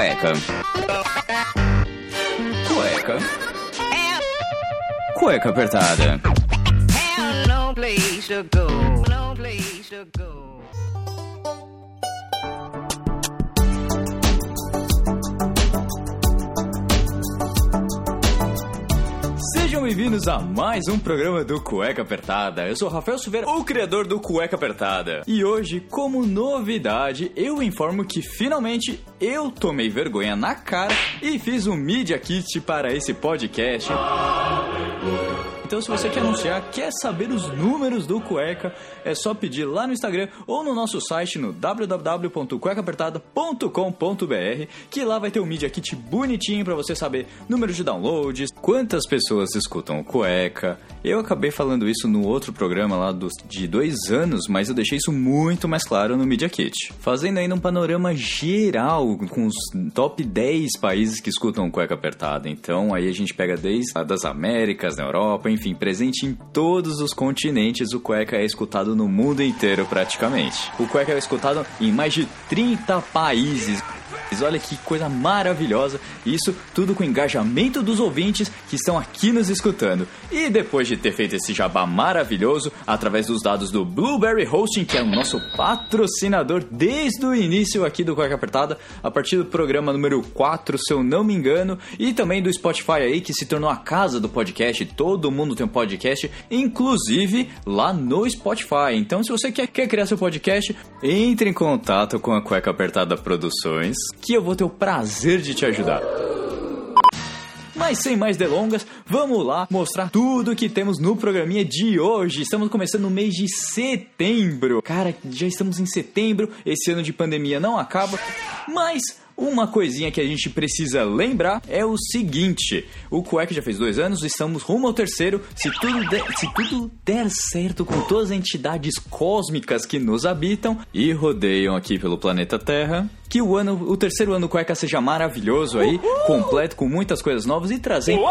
Cueca. Cueca. Cueca apertada. Sejam bem-vindos a mais um programa do Cueca Apertada. Eu sou o Rafael Silveira, o criador do Cueca Apertada. E hoje, como novidade, eu informo que finalmente eu tomei vergonha na cara e fiz um Media Kit para esse podcast. Então, se você quer anunciar, quer saber os números do Cueca, é só pedir lá no Instagram ou no nosso site no www.cuecaapertada.com.br, que lá vai ter um Media Kit bonitinho para você saber número de downloads, quantas pessoas escutam o Cueca. Eu acabei falando isso no outro programa lá dos, de dois anos, mas eu deixei isso muito mais claro no Media Kit. Fazendo ainda um panorama geral com os top 10 países que escutam o Cueca Apertada. Então, aí a gente pega desde das Américas, na Europa, enfim, presente em todos os continentes, o cueca é escutado no mundo inteiro praticamente. O cueca é escutado em mais de 30 países. Olha que coisa maravilhosa, isso tudo com engajamento dos ouvintes que estão aqui nos escutando. E depois de ter feito esse jabá maravilhoso, através dos dados do Blueberry Hosting, que é o nosso patrocinador desde o início aqui do Cueca Apertada, a partir do programa número 4, se eu não me engano, e também do Spotify aí, que se tornou a casa do podcast, todo mundo tem um podcast, inclusive lá no Spotify. Então, se você quer, quer criar seu podcast, entre em contato com a Cueca Apertada Produções, que eu vou ter o prazer de te ajudar. Mas sem mais delongas, vamos lá mostrar tudo que temos no programinha de hoje. Estamos começando no mês de setembro. Cara, já estamos em setembro, esse ano de pandemia não acaba, mas uma coisinha que a gente precisa lembrar é o seguinte: o Cueca já fez dois anos, estamos rumo ao terceiro. Se tudo, der, se tudo der certo com todas as entidades cósmicas que nos habitam e rodeiam aqui pelo planeta Terra, que o ano, o terceiro ano do Cueca seja maravilhoso aí, Uhul! completo com muitas coisas novas e trazendo,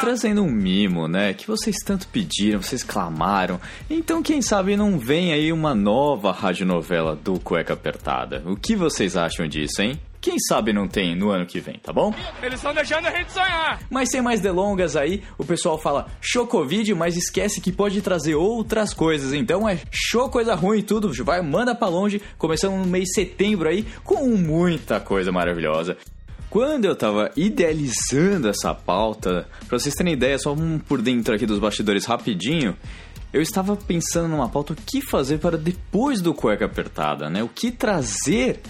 trazendo um mimo, né? Que vocês tanto pediram, vocês clamaram. Então, quem sabe não vem aí uma nova radionovela do Cueca Apertada. O que vocês acham disso, hein? Quem sabe não tem no ano que vem, tá bom? Eles estão deixando a gente sonhar. Mas sem mais delongas aí, o pessoal fala show Covid, mas esquece que pode trazer outras coisas. Então é show coisa ruim e tudo, vai, manda pra longe. Começando no mês de setembro aí com muita coisa maravilhosa. Quando eu tava idealizando essa pauta, pra vocês terem ideia, só um por dentro aqui dos bastidores rapidinho, eu estava pensando numa pauta o que fazer para depois do cueca apertada, né? O que trazer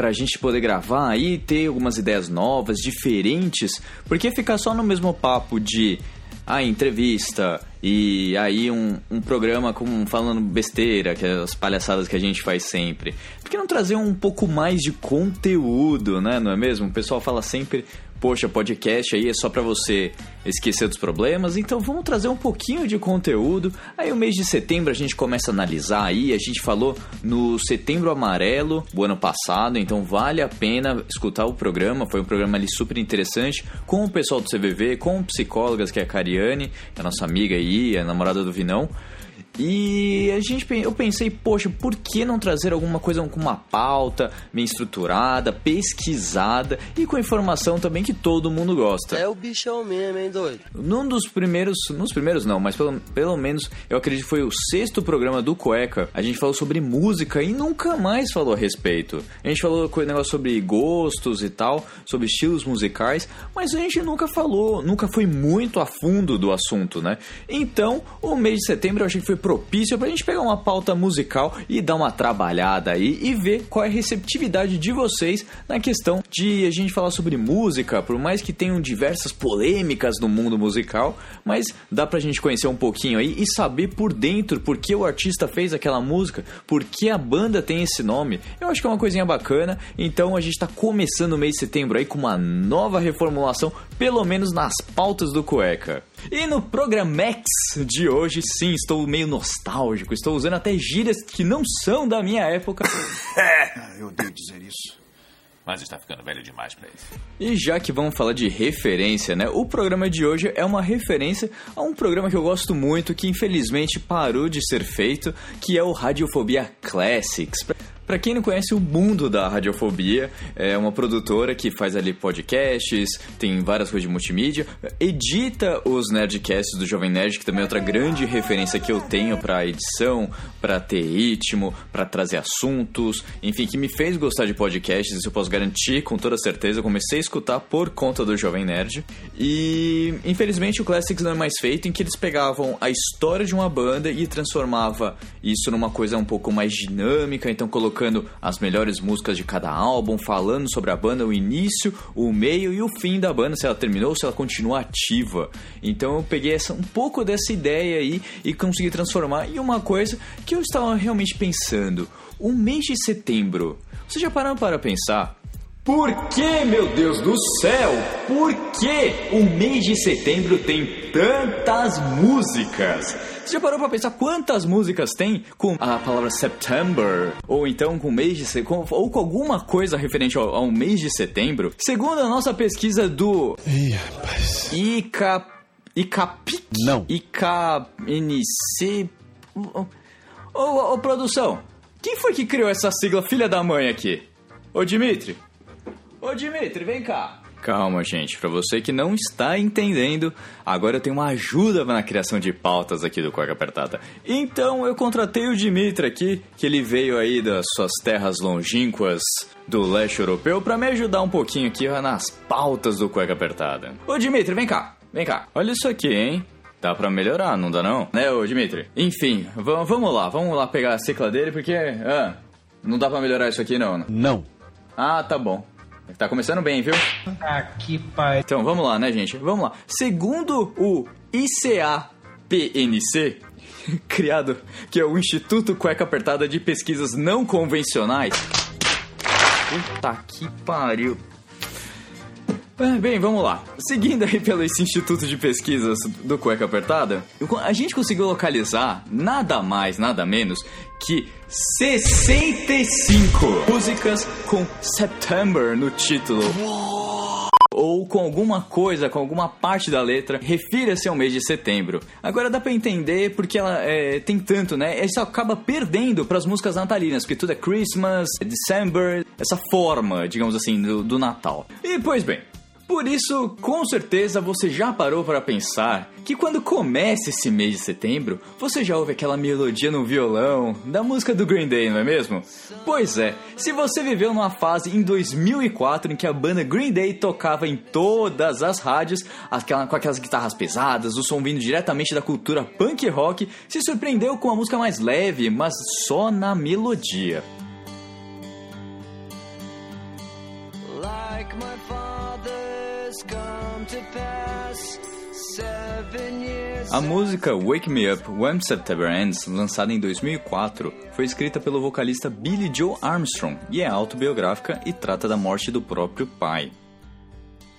pra gente poder gravar aí, ter algumas ideias novas, diferentes, porque ficar só no mesmo papo de a entrevista e aí um, um programa com falando besteira, que é as palhaçadas que a gente faz sempre. Por que não trazer um pouco mais de conteúdo, né? Não é mesmo? O pessoal fala sempre poxa, podcast aí é só para você esquecer dos problemas, então vamos trazer um pouquinho de conteúdo. Aí o mês de setembro a gente começa a analisar aí, a gente falou no Setembro Amarelo, o ano passado, então vale a pena escutar o programa, foi um programa ali super interessante, com o pessoal do CVV, com psicólogas, que é a Cariane, a nossa amiga aí, a namorada do Vinão. E a gente, eu pensei, poxa, por que não trazer alguma coisa com uma pauta bem estruturada, pesquisada e com informação também que todo mundo gosta? É o bichão mesmo, hein, doido? Num dos primeiros, nos primeiros não, mas pelo, pelo menos eu acredito que foi o sexto programa do Cueca, a gente falou sobre música e nunca mais falou a respeito. A gente falou com negócio sobre gostos e tal, sobre estilos musicais, mas a gente nunca falou, nunca foi muito a fundo do assunto, né? Então, o mês de setembro eu achei que foi propício pra gente pegar uma pauta musical e dar uma trabalhada aí e ver qual é a receptividade de vocês na questão de a gente falar sobre música, por mais que tenham diversas polêmicas no mundo musical, mas dá pra gente conhecer um pouquinho aí e saber por dentro por que o artista fez aquela música, por que a banda tem esse nome. Eu acho que é uma coisinha bacana, então a gente tá começando o mês de setembro aí com uma nova reformulação, pelo menos nas pautas do Cueca. E no Programex de hoje, sim, estou meio nostálgico. Estou usando até gírias que não são da minha época. É, eu odeio dizer isso. Mas está ficando velho demais para isso. E já que vamos falar de referência, né? O programa de hoje é uma referência a um programa que eu gosto muito, que infelizmente parou de ser feito, que é o Radiofobia Classics. Pra quem não conhece o mundo da radiofobia, é uma produtora que faz ali podcasts, tem várias coisas de multimídia, edita os Nerdcasts do Jovem Nerd, que também é outra grande referência que eu tenho pra edição, pra ter ritmo, pra trazer assuntos, enfim, que me fez gostar de podcasts, isso eu posso garantir com toda certeza. Eu comecei a escutar por conta do Jovem Nerd. E infelizmente o Classics não é mais feito em que eles pegavam a história de uma banda e transformava isso numa coisa um pouco mais dinâmica, então colocando as melhores músicas de cada álbum, falando sobre a banda, o início, o meio e o fim da banda, se ela terminou, se ela continua ativa. Então eu peguei essa, um pouco dessa ideia aí e consegui transformar em uma coisa que eu estava realmente pensando. O mês de setembro, vocês já pararam para pensar? Por que, meu Deus do céu? Por que o mês de setembro tem tantas músicas? Você já parou pra pensar quantas músicas tem com a palavra September? Ou então com mês de setembro? Ou com alguma coisa referente ao, ao mês de setembro? Segundo a nossa pesquisa do. Ih, rapaz. ICA. ICAPIC? Não. ICNC. Ô, ô, ô, produção, quem foi que criou essa sigla filha da mãe aqui? Ô, Dimitri? Ô, Dimitri, vem cá. Calma, gente. Pra você que não está entendendo, agora eu tenho uma ajuda na criação de pautas aqui do Cueca Apertada. Então eu contratei o Dimitri aqui, que ele veio aí das suas terras longínquas do leste europeu, pra me ajudar um pouquinho aqui nas pautas do Cueca Apertada. Ô, Dimitri, vem cá. Vem cá. Olha isso aqui, hein? Dá pra melhorar, não dá não? Né, ô Dimitri? Enfim, vamos lá. Vamos lá pegar a cicla dele, porque... Ah, não dá pra melhorar isso aqui não, né? Não. Ah, tá bom. Tá começando bem, viu? Aqui, pai. Então, vamos lá, né, gente? Vamos lá. Segundo o ICAPNC, criado, que é o Instituto Cueca Apertada de Pesquisas Não Convencionais. Puta que pariu. Ah, Bem, vamos lá. Seguindo aí pelo Instituto de Pesquisas do Cueca Apertada, a gente conseguiu localizar nada mais, nada menos que 65 músicas com September no título. Ou com alguma coisa, com alguma parte da letra, refira-se ao mês de setembro. Agora dá pra entender porque ela é, tem tanto, né? Isso acaba perdendo pras músicas natalinas, porque tudo é Christmas, é December, essa forma, digamos assim, do, do Natal. E pois bem, por isso, com certeza você já parou para pensar que quando começa esse mês de setembro, você já ouve aquela melodia no violão da música do Green Day, não é mesmo? Pois é, se você viveu numa fase em 2004 em que a banda Green Day tocava em todas as rádios, aquela, com aquelas guitarras pesadas, o som vindo diretamente da cultura punk rock, se surpreendeu com a música mais leve, mas só na melodia. Like my father's A música Wake Me Up When September Ends, lançada em 2004, foi escrita pelo vocalista Billy Joe Armstrong e é autobiográfica e trata da morte do próprio pai.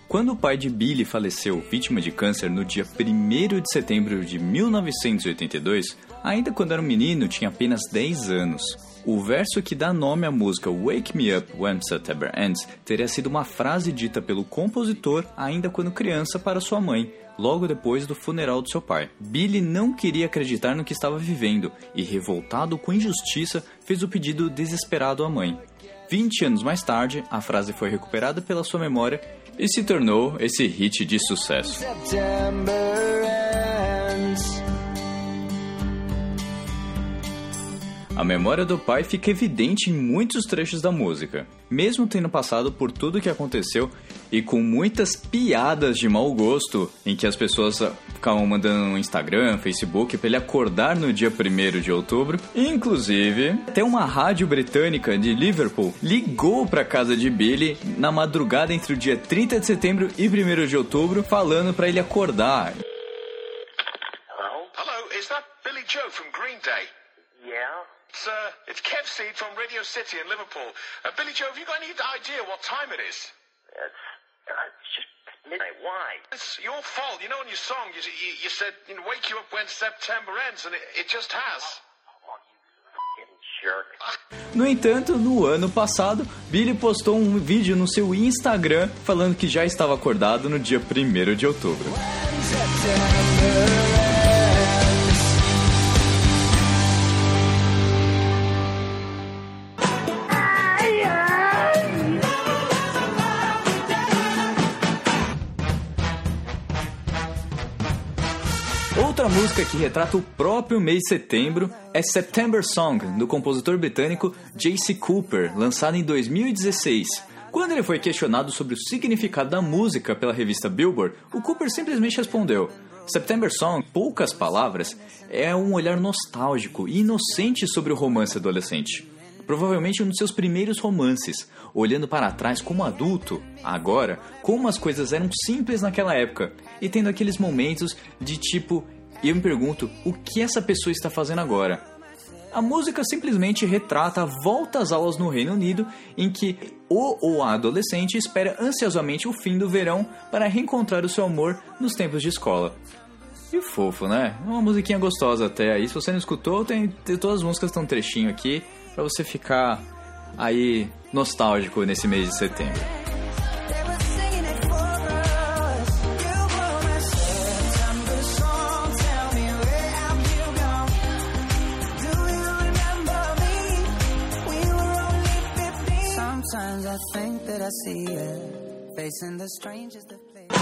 Quando o pai de Billy faleceu vítima de câncer no dia 1 de setembro de 1982, ainda quando era um menino, tinha apenas 10 anos. O verso que dá nome à música Wake Me Up When September Ends teria sido uma frase dita pelo compositor ainda quando criança para sua mãe, logo depois do funeral do seu pai. Billy não queria acreditar no que estava vivendo e, revoltado com injustiça, fez o pedido desesperado à mãe. 20 anos mais tarde, a frase foi recuperada pela sua memória e se tornou esse hit de sucesso. September A memória do pai fica evidente em muitos trechos da música, mesmo tendo passado por tudo o que aconteceu e com muitas piadas de mau gosto em que as pessoas ficavam mandando no Instagram, Facebook para ele acordar no dia 1 de outubro. Inclusive, até uma rádio britânica de Liverpool ligou para casa de Billy na madrugada entre o dia 30 de setembro e 1 de outubro, falando para ele acordar. Hello, is that Billy Joe from Green Day? Yeah? It's, uh, it's Kev Seed from Radio City in Liverpool. Uh, Billy Joe, have you got any idea what time it is? It's, uh, it's just midnight. Why? It's your fault. You know, in your song, you, you, you said, you know, wake you up when September ends, and it, it just has. Oh, you fucking jerk. No entanto, no ano passado, Billy postou um vídeo no seu Instagram falando que já estava acordado no dia 1 de outubro. Música que retrata o próprio mês de setembro é September Song, do compositor britânico J.C. Cooper, lançado em 2016. Quando ele foi questionado sobre o significado da música pela revista Billboard, o Cooper simplesmente respondeu: September Song, poucas palavras, é um olhar nostálgico e inocente sobre o romance adolescente. Provavelmente um dos seus primeiros romances, olhando para trás como adulto, agora, como as coisas eram simples naquela época, e tendo aqueles momentos de tipo, eu me pergunto, o que essa pessoa está fazendo agora? A música simplesmente retrata a volta às aulas no Reino Unido, em que o ou a adolescente espera ansiosamente o fim do verão para reencontrar o seu amor nos tempos de escola. E fofo, né? Uma musiquinha gostosa até aí. Se você não escutou, tem, tem todas as músicas estão um trechinho aqui para você ficar aí nostálgico nesse mês de setembro. See you facing the strangest of places.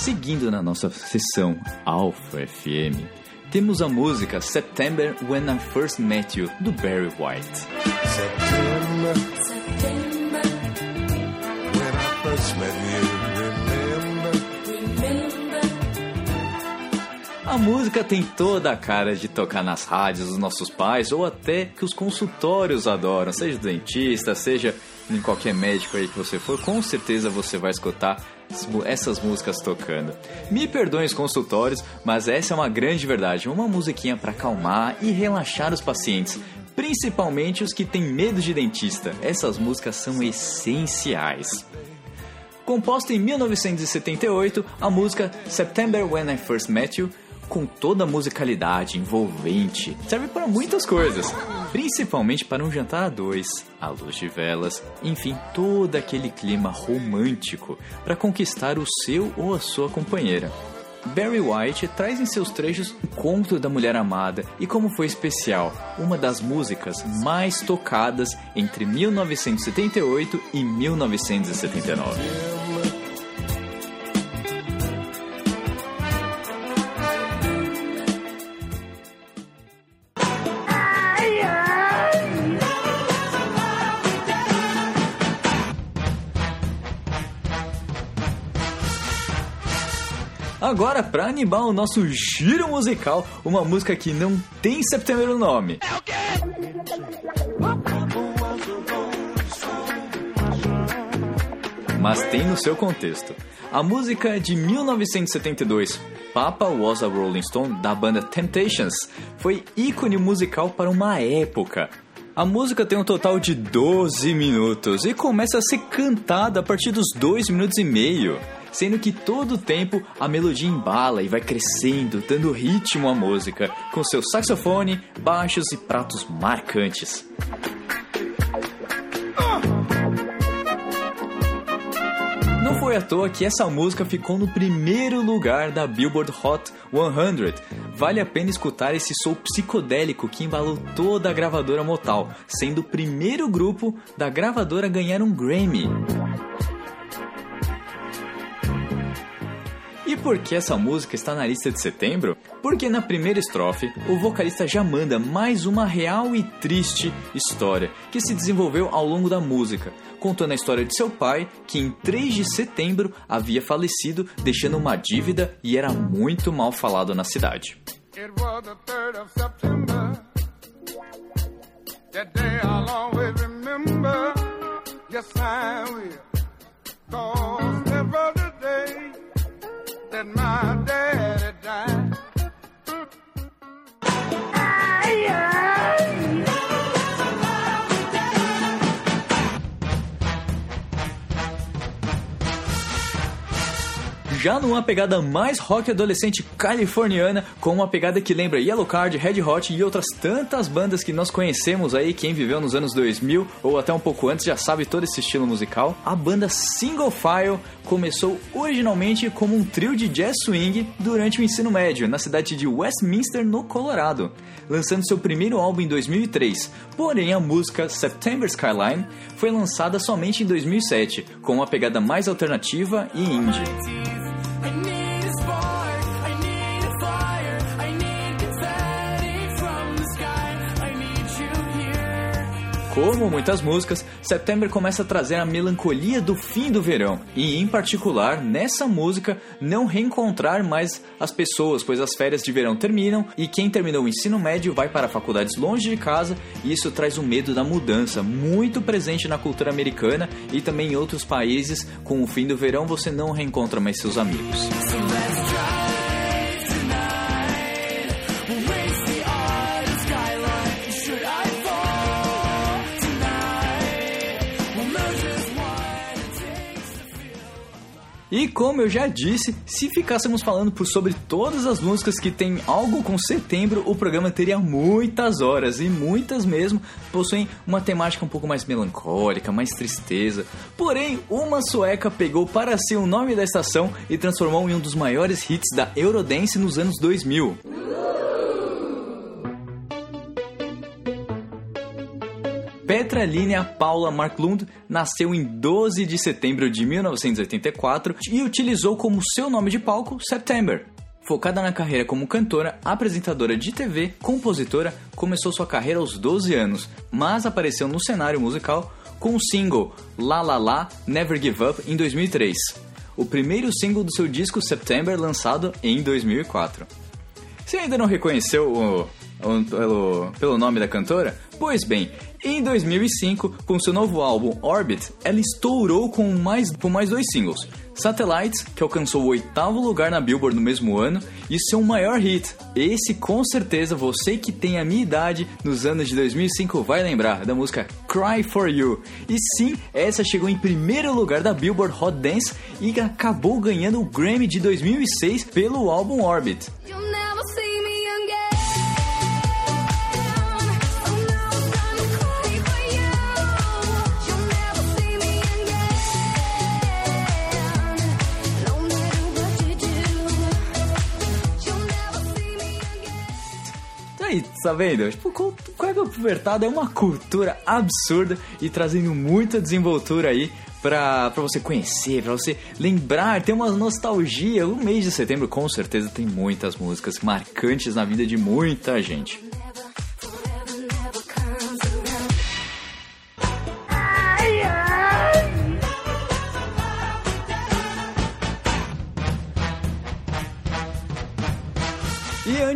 Seguindo na nossa sessão Alpha FM, temos a música September When I First Met You, do Barry White. September. When I first met you, música tem toda a cara de tocar nas rádios dos nossos pais ou até que os consultórios adoram, seja dentista, seja em qualquer médico aí que você for, com certeza você vai escutar essas músicas tocando. Me perdoem os consultórios, mas essa é uma grande verdade, uma musiquinha para acalmar e relaxar os pacientes, principalmente os que têm medo de dentista. Essas músicas são essenciais. Composta em 1978, a música September When I First Met You, com toda a musicalidade envolvente, serve para muitas coisas, principalmente para um jantar a dois, à luz de velas, enfim, todo aquele clima romântico para conquistar o seu ou a sua companheira. Barry White traz em seus trechos o conto da mulher amada e como foi especial, uma das músicas mais tocadas entre 1978 e 1979. Agora, para animar o nosso giro musical, uma música que não tem setembro no nome. Mas tem no seu contexto. A música é de 1972, Papa Was a Rolling Stone, da banda Temptations, foi ícone musical para uma época. A música tem um total de 12 minutos e começa a ser cantada a partir dos 2 minutos e meio, sendo que todo o tempo a melodia embala e vai crescendo, dando ritmo à música, com seu saxofone, baixos e pratos marcantes. Não foi à toa que essa música ficou no primeiro lugar da Billboard Hot 100. Vale a pena escutar esse soul psicodélico que embalou toda a gravadora Motal, sendo o primeiro grupo da gravadora a ganhar um Grammy. Por que essa música está na lista de setembro? Porque na primeira estrofe, o vocalista já manda mais uma real e triste história que se desenvolveu ao longo da música, contando a história de seu pai, que em 3 de setembro havia falecido, deixando uma dívida e era muito mal falado na cidade. It was the 3rd of September. That day I'll always remember. Yes, I will. Cause that my daddy died. Já numa pegada mais rock adolescente californiana, com uma pegada que lembra Yellow Card, Red Hot e outras tantas bandas que nós conhecemos aí, quem viveu nos anos 2000 ou até um pouco antes já sabe todo esse estilo musical. A banda Single File começou originalmente como um trio de jazz swing durante o ensino médio, na cidade de Westminster, no Colorado, lançando seu primeiro álbum em 2003. Porém, a música September Skyline foi lançada somente em 2007, com uma pegada mais alternativa e indie. Como muitas músicas, September começa a trazer a melancolia do fim do verão e, em particular, nessa música, não reencontrar mais as pessoas, pois as férias de verão terminam e quem terminou o ensino médio vai para faculdades longe de casa e isso traz o medo da mudança, muito presente na cultura americana e também em outros países. Com o fim do verão, você não reencontra mais seus amigos. So E como eu já disse, se ficássemos falando por sobre todas as músicas que tem algo com setembro, o programa teria muitas horas e muitas mesmo possuem uma temática um pouco mais melancólica, mais tristeza. Porém, uma sueca pegou para si o nome da estação e transformou em um dos maiores hits da Eurodance nos anos 2000. Petra Linea Paula Marklund nasceu em 12 de setembro de 1984 e utilizou como seu nome de palco September. Focada na carreira como cantora, apresentadora de TV, compositora, começou sua carreira aos 12 anos, mas apareceu no cenário musical com o single La La La Never Give Up em 2003, o primeiro single do seu disco September lançado em 2004. Você ainda não reconheceu o- pelo, pelo nome da cantora? Pois bem, em 2005, com seu novo álbum Orbit, ela estourou com mais, com mais dois singles. Satellites, que alcançou o oitavo lugar na Billboard no mesmo ano, e seu maior hit. Esse, com certeza, você que tem a minha idade nos anos de 2005 vai lembrar da música Cry For You. E sim, essa chegou em primeiro lugar da Billboard Hot Dance e acabou ganhando o Grammy de 2006 pelo álbum Orbit. Aí, tá vendo? Tipo, Cueca Apertada é uma cultura absurda e trazendo muita desenvoltura aí pra, pra você conhecer, pra você lembrar, ter uma nostalgia. O mês de setembro com certeza tem muitas músicas marcantes na vida de muita gente.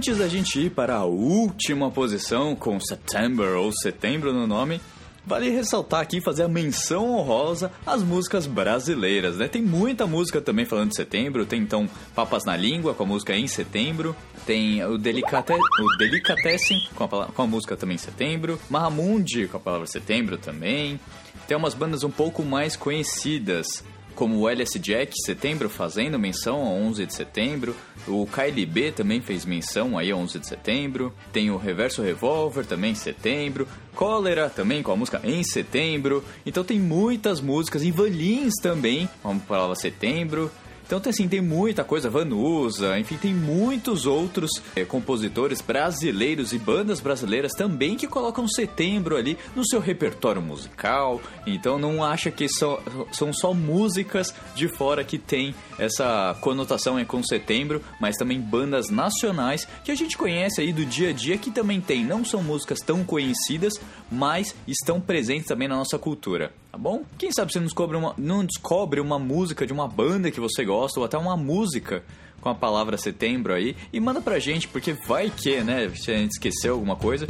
Antes da gente ir para a última posição com September ou Setembro no nome, vale ressaltar aqui fazer a menção honrosa às músicas brasileiras, né? Tem muita música também falando de setembro, tem então Papas na Língua com a música em setembro, tem o, Delicate, o Delicatessen com a, com a música também em setembro, Mahamundi com a palavra setembro também, tem umas bandas um pouco mais conhecidas, como o LS Jack, setembro, fazendo menção a 11 de setembro. O KLB também fez menção aí a 11 de setembro. Tem o Reverso Revolver também em setembro. Cólera também com a música em setembro. Então tem muitas músicas. Ivan Lins também com a palavra setembro. Então assim, tem muita coisa, Vanusa, enfim, tem muitos outros eh, compositores brasileiros e bandas brasileiras também que colocam setembro ali no seu repertório musical. Então não acha que só, são só músicas de fora que tem essa conotação é com setembro, mas também bandas nacionais que a gente conhece aí do dia a dia que também tem. Não são músicas tão conhecidas, mas estão presentes também na nossa cultura. Tá bom? Quem sabe você não descobre, uma, não descobre uma música de uma banda que você gosta, ou até uma música com a palavra setembro aí, e manda pra gente, porque vai que, né? Se a gente esqueceu alguma coisa.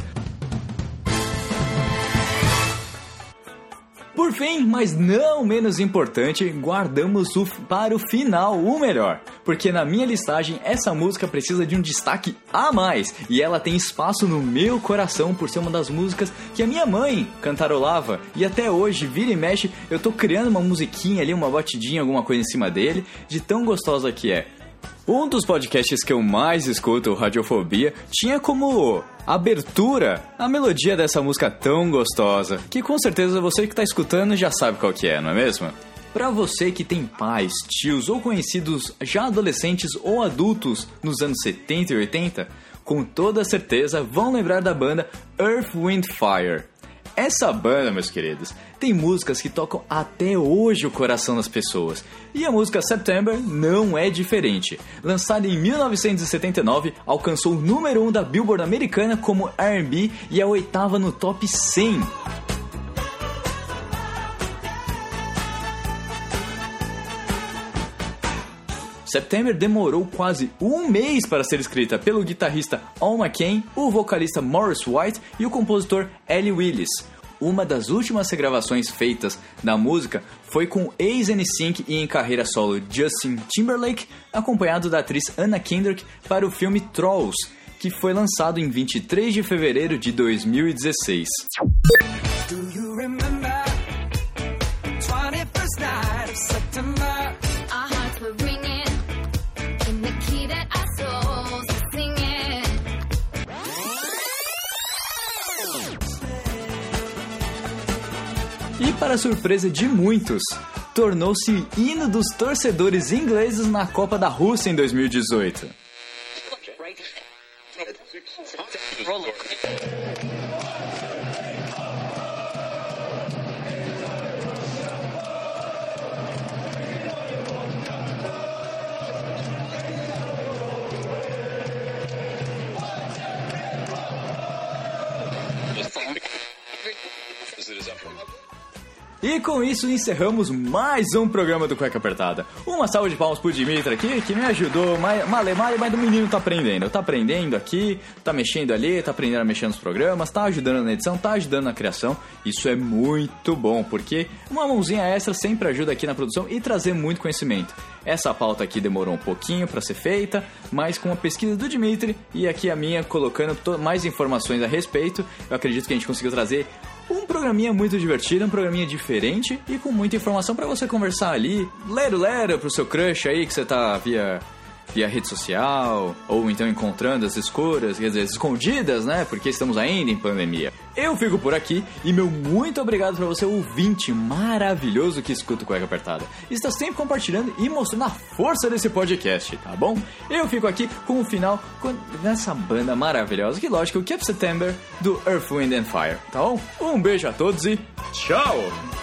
Fim, mas não menos importante, guardamos o, para o final o melhor. Porque na minha listagem, essa música precisa de um destaque a mais. E ela tem espaço no meu coração por ser uma das músicas que a minha mãe cantarolava. E até hoje, vira e mexe, eu tô criando uma musiquinha ali, uma batidinha, alguma coisa em cima dele, de tão gostosa que é. Um dos podcasts que eu mais escuto, Radiofobia, tinha como abertura a melodia dessa música tão gostosa, que com certeza você que está escutando já sabe qual que é, não é mesmo? Para você que tem pais, tios ou conhecidos já adolescentes ou adultos nos anos 70 e 80, com toda certeza vão lembrar da banda Earth, Wind, Fire. Essa banda, meus queridos, tem músicas que tocam até hoje o coração das pessoas. E a música September não é diferente. Lançada em 1979, alcançou o número 1 da Billboard americana como R&B e a oitava no top 100. September demorou quase um mês para ser escrita pelo guitarrista Al McCain, o vocalista Morris White e o compositor Ellie Willis. Uma das últimas regravações feitas da música foi com ex-NSYNC e em carreira solo Justin Timberlake, acompanhado da atriz Anna Kendrick para o filme Trolls, que foi lançado em 23 de fevereiro de 2016. E para surpresa de muitos, tornou-se hino dos torcedores ingleses na Copa da Rússia em 2018. E com isso encerramos mais um programa do Cueca Apertada. Uma salva de palmas pro Dimitri aqui, que me ajudou, mas male, male, mas o menino tá aprendendo. Tá aprendendo aqui, tá mexendo ali, tá aprendendo a mexer nos programas, tá ajudando na edição, tá ajudando na criação. Isso é muito bom, porque uma mãozinha extra sempre ajuda aqui na produção e trazer muito conhecimento. Essa pauta aqui demorou um pouquinho para ser feita, mas com a pesquisa do Dimitri e aqui a minha colocando mais informações a respeito, eu acredito que a gente conseguiu trazer um programinha muito divertido, um programinha diferente e com muita informação pra você conversar ali, lero lero pro seu crush aí que você tá via via rede social ou então encontrando as escuras, quer dizer, escondidas, né? Porque estamos ainda em pandemia. Eu fico por aqui e meu muito obrigado pra você ouvinte maravilhoso que escuta o Cueca Apertada. Está sempre compartilhando e mostrando a força desse podcast, tá bom? Eu fico aqui com o final com nessa banda maravilhosa que lógico, o Keep September do Earth, Wind and Fire, tá bom? Um beijo a todos e tchau!